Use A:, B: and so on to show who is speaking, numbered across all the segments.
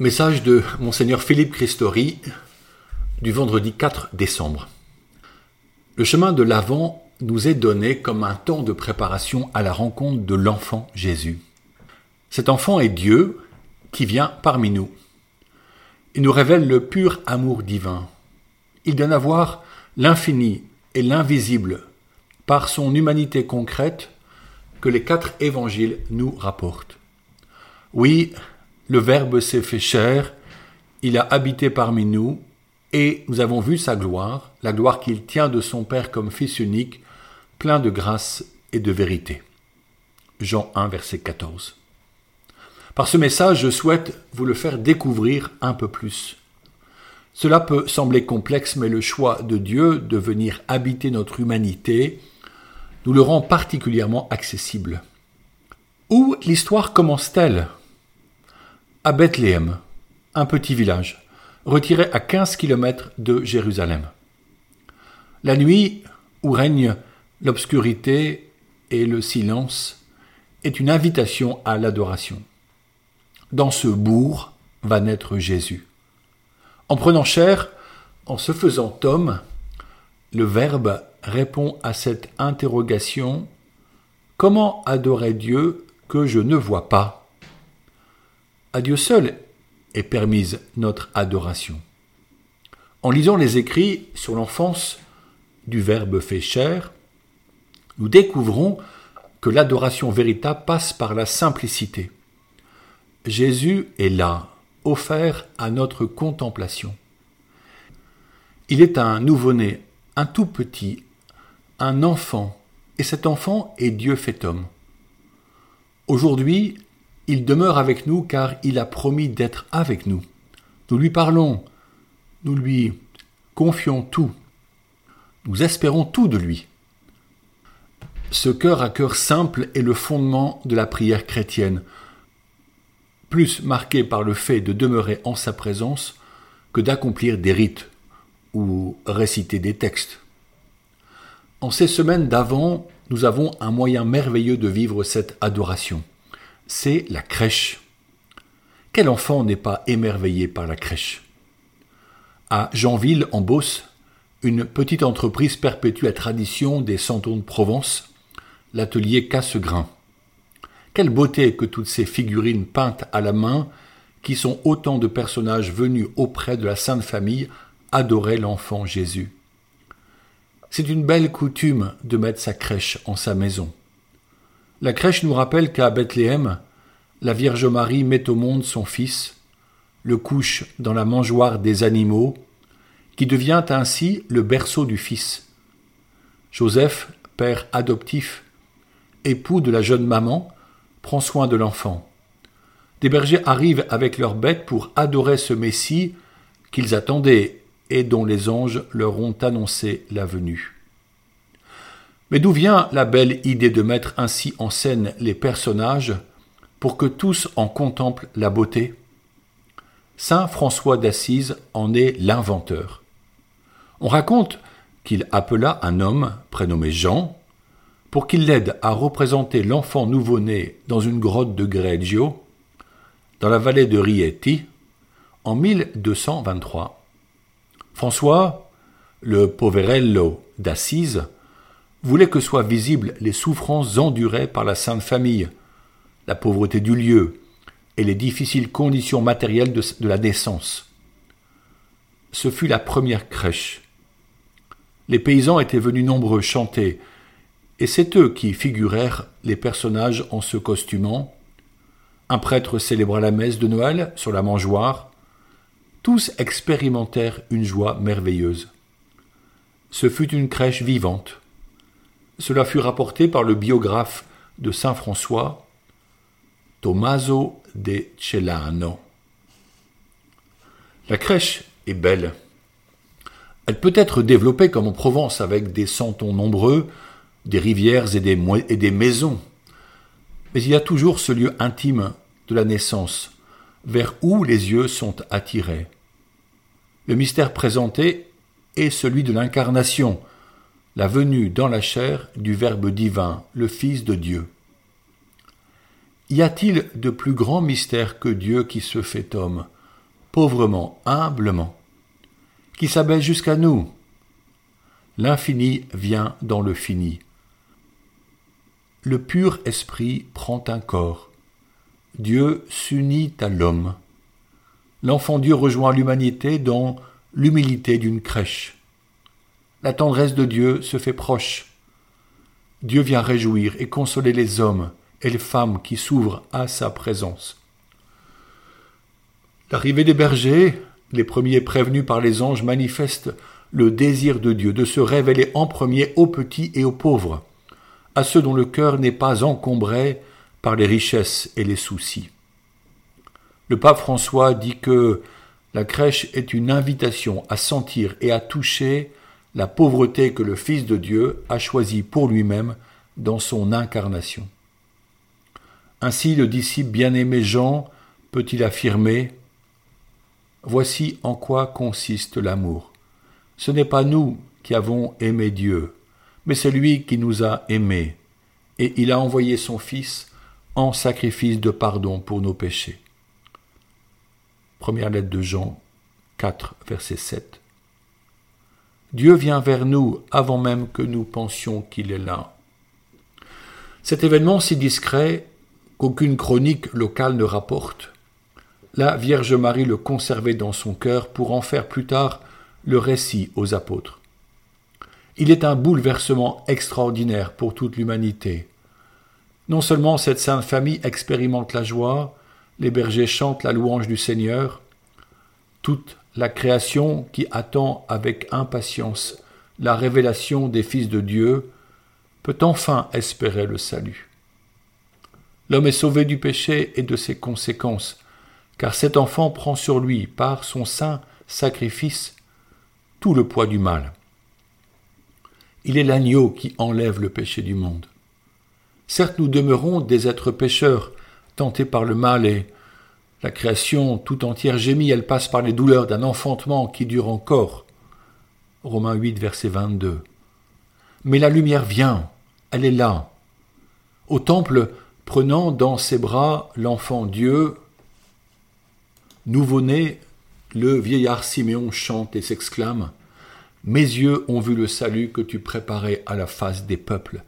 A: Message de Monseigneur Philippe Christori du vendredi 4 décembre. Le chemin de l'Avent nous est donné comme un temps de préparation à la rencontre de l'enfant Jésus. Cet enfant est Dieu qui vient parmi nous. Il nous révèle le pur amour divin. Il donne à voir l'infini et l'invisible par son humanité concrète que les quatre évangiles nous rapportent. Oui, le Verbe s'est fait chair, il a habité parmi nous, et nous avons vu sa gloire, la gloire qu'il tient de son Père comme Fils unique, plein de grâce et de vérité. Jean 1, verset 14. Par ce message, je souhaite vous le faire découvrir un peu plus. Cela peut sembler complexe, mais le choix de Dieu de venir habiter notre humanité nous le rend particulièrement accessible. Où l'histoire commence-t-elle? À Bethléem, un petit village, retiré à 15 kilomètres de Jérusalem. La nuit, où règne l'obscurité et le silence, est une invitation à l'adoration. Dans ce bourg va naître Jésus. En prenant chair, en se faisant homme, le Verbe répond à cette interrogation Comment adorer Dieu que je ne vois pas? Dieu seul est permise notre adoration. En lisant les écrits sur l'enfance du Verbe fait chair, nous découvrons que l'adoration véritable passe par la simplicité. Jésus est là, offert à notre contemplation. Il est un nouveau-né, un tout petit, un enfant, et cet enfant est Dieu fait homme. Aujourd'hui, il demeure avec nous car il a promis d'être avec nous. Nous lui parlons, nous lui confions tout, nous espérons tout de lui. Ce cœur à cœur simple est le fondement de la prière chrétienne, plus marqué par le fait de demeurer en sa présence que d'accomplir des rites ou réciter des textes. En ces semaines d'avant, nous avons un moyen merveilleux de vivre cette adoration c'est la crèche. Quel enfant n'est pas émerveillé par la crèche? À Jeanville, en Beauce, une petite entreprise perpétue la tradition des santons de Provence, l'atelier Cassegrain. Quelle beauté que toutes ces figurines peintes à la main, qui sont autant de personnages venus auprès de la Sainte Famille adorer l'enfant Jésus. C'est une belle coutume de mettre sa crèche en sa maison. La crèche nous rappelle qu'à Bethléem, la Vierge Marie met au monde son Fils, le couche dans la mangeoire des animaux, qui devient ainsi le berceau du Fils. Joseph, père adoptif, époux de la jeune maman, prend soin de l'enfant. Des bergers arrivent avec leurs bêtes pour adorer ce Messie qu'ils attendaient et dont les anges leur ont annoncé la venue. Mais d'où vient la belle idée de mettre ainsi en scène les personnages pour que tous en contemplent la beauté? Saint François d'Assise en est l'inventeur. On raconte qu'il appela un homme prénommé Jean pour qu'il l'aide à représenter l'enfant nouveau-né dans une grotte de Greggio, dans la vallée de Rieti, en 1223. François, le poverello d'Assise, voulait que soient visibles les souffrances endurées par la Sainte Famille, la pauvreté du lieu et les difficiles conditions matérielles de, la naissance. Ce fut la première crèche. Les paysans étaient venus nombreux chanter, et c'est eux qui figurèrent les personnages en se costumant. Un prêtre célébra la messe de Noël sur la mangeoire. Tous expérimentèrent une joie merveilleuse. Ce fut une crèche vivante. Cela fut rapporté par le biographe de saint François, Tommaso de Celano. La crèche est belle. Elle peut être développée comme en Provence avec des santons nombreux, des rivières et des, et des maisons. Mais il y a toujours ce lieu intime de la naissance, vers où les yeux sont attirés. Le mystère présenté est celui de l'incarnation, la venue dans la chair du Verbe divin, le Fils de Dieu. Y a-t-il de plus grand mystère que Dieu qui se fait homme, pauvrement, humblement, qui s'abaisse jusqu'à nous? L'infini vient dans le fini. Le pur esprit prend un corps. Dieu s'unit à l'homme. L'enfant Dieu rejoint l'humanité dans l'humilité d'une crèche. La tendresse de Dieu se fait proche. Dieu vient réjouir et consoler les hommes et les femmes qui s'ouvrent à sa présence. L'arrivée des bergers, les premiers prévenus par les anges, manifeste le désir de Dieu de se révéler en premier aux petits et aux pauvres, à ceux dont le cœur n'est pas encombré par les richesses et les soucis. Le pape François dit que la crèche est une invitation à sentir et à toucher la pauvreté que le Fils de Dieu a choisie pour lui-même dans son incarnation. Ainsi le disciple bien-aimé Jean peut-il affirmer Voici en quoi consiste l'amour. Ce n'est pas nous qui avons aimé Dieu, mais c'est lui qui nous a aimés, et il a envoyé son Fils en sacrifice de pardon pour nos péchés. Première lettre de Jean 4, verset 7. Dieu vient vers nous avant même que nous pensions qu'il est là. Cet événement si discret qu'aucune chronique locale ne rapporte, la Vierge Marie le conservait dans son cœur pour en faire plus tard le récit aux apôtres. Il est un bouleversement extraordinaire pour toute l'humanité. Non seulement cette sainte famille expérimente la joie, les bergers chantent la louange du Seigneur, toute la création qui attend avec impatience la révélation des fils de Dieu peut enfin espérer le salut. L'homme est sauvé du péché et de ses conséquences, car cet enfant prend sur lui, par son saint sacrifice, tout le poids du mal. Il est l'agneau qui enlève le péché du monde. Certes, nous demeurons des êtres pécheurs, tentés par le mal et la création tout entière gémit, elle passe par les douleurs d'un enfantement qui dure encore. Romains 8, verset 22. Mais la lumière vient, elle est là. Au temple, prenant dans ses bras l'enfant Dieu, nouveau-né, le vieillard Siméon chante et s'exclame Mes yeux ont vu le salut que tu préparais à la face des peuples,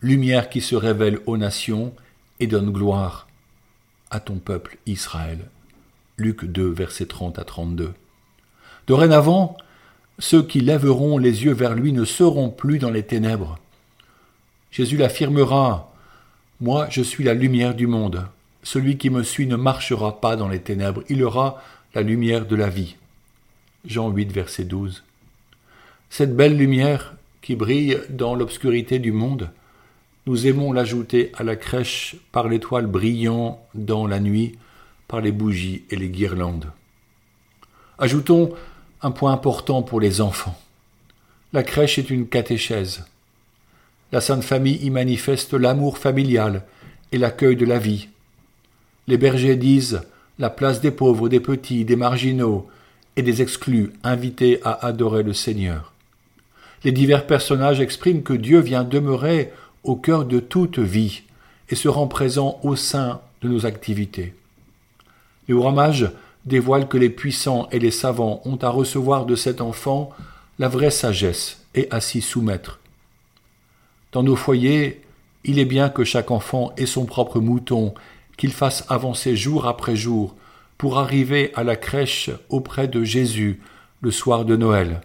A: lumière qui se révèle aux nations et donne gloire à ton peuple Israël. Luc 2, versets 30 à 32. Dorénavant, ceux qui lèveront les yeux vers lui ne seront plus dans les ténèbres. Jésus l'affirmera Moi, je suis la lumière du monde. Celui qui me suit ne marchera pas dans les ténèbres, il aura la lumière de la vie. Jean 8, verset 12. Cette belle lumière qui brille dans l'obscurité du monde, nous aimons l'ajouter à la crèche par l'étoile brillant dans la nuit, par les bougies et les guirlandes. Ajoutons un point important pour les enfants. La crèche est une catéchèse. La Sainte Famille y manifeste l'amour familial et l'accueil de la vie. Les bergers disent la place des pauvres, des petits, des marginaux et des exclus invités à adorer le Seigneur. Les divers personnages expriment que Dieu vient demeurer au cœur de toute vie et se rend présent au sein de nos activités. Les ramages dévoilent que les puissants et les savants ont à recevoir de cet enfant la vraie sagesse et à s'y soumettre. Dans nos foyers, il est bien que chaque enfant ait son propre mouton, qu'il fasse avancer jour après jour, pour arriver à la crèche auprès de Jésus le soir de Noël,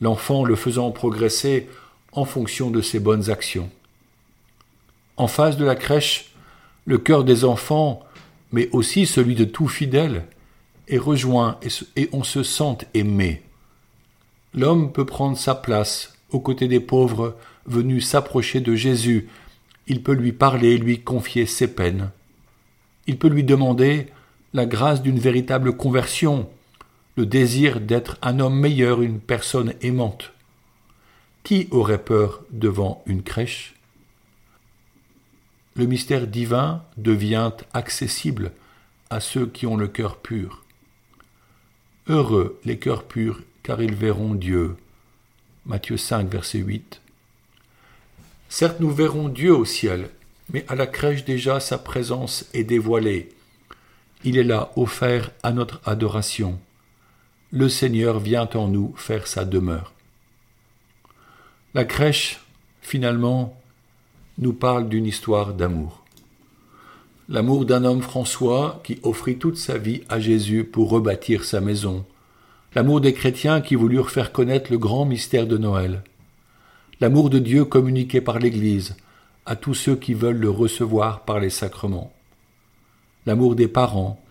A: l'enfant le faisant progresser en fonction de ses bonnes actions. En face de la crèche, le cœur des enfants, mais aussi celui de tout fidèle, est rejoint et on se sent aimé. L'homme peut prendre sa place aux côtés des pauvres venus s'approcher de Jésus. Il peut lui parler, lui confier ses peines. Il peut lui demander la grâce d'une véritable conversion, le désir d'être un homme meilleur, une personne aimante. Qui aurait peur devant une crèche? Le mystère divin devient accessible à ceux qui ont le cœur pur. Heureux les cœurs purs, car ils verront Dieu. Matthieu 5, verset 8. Certes, nous verrons Dieu au ciel, mais à la crèche déjà sa présence est dévoilée. il est là offert à notre adoration. Le Seigneur vient en nous faire sa demeure. La crèche, finalement, nous parle d'une histoire d'amour. L'amour d'un homme François qui offrit toute sa vie à Jésus pour rebâtir sa maison. L'amour des chrétiens qui voulurent faire connaître le grand mystère de Noël. L'amour de Dieu communiqué par l'Église à tous ceux qui veulent le recevoir par les sacrements. L'amour des parents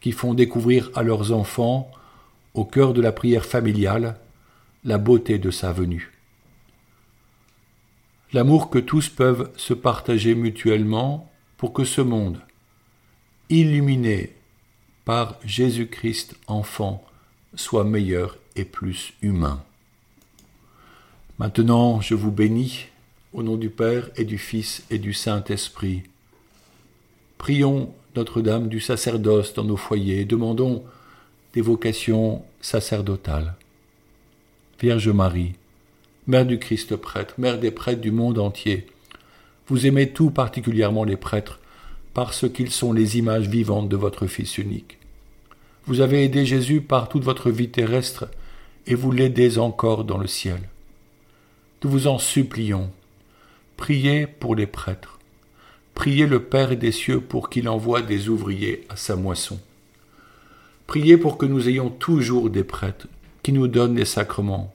A: qui font découvrir à leurs enfants, au cœur de la prière familiale, la beauté de sa venue l'amour que tous peuvent se partager mutuellement pour que ce monde, illuminé par Jésus-Christ enfant, soit meilleur et plus humain. Maintenant, je vous bénis au nom du Père et du Fils et du Saint-Esprit. Prions Notre-Dame du sacerdoce dans nos foyers, demandons des vocations sacerdotales. Vierge Marie, Mère du Christ prêtre, Mère des prêtres du monde entier. Vous aimez tout particulièrement les prêtres, parce qu'ils sont les images vivantes de votre Fils unique. Vous avez aidé Jésus par toute votre vie terrestre, et vous l'aidez encore dans le ciel. Nous vous en supplions. Priez pour les prêtres. Priez le Père des cieux pour qu'il envoie des ouvriers à sa moisson. Priez pour que nous ayons toujours des prêtres qui nous donnent les sacrements,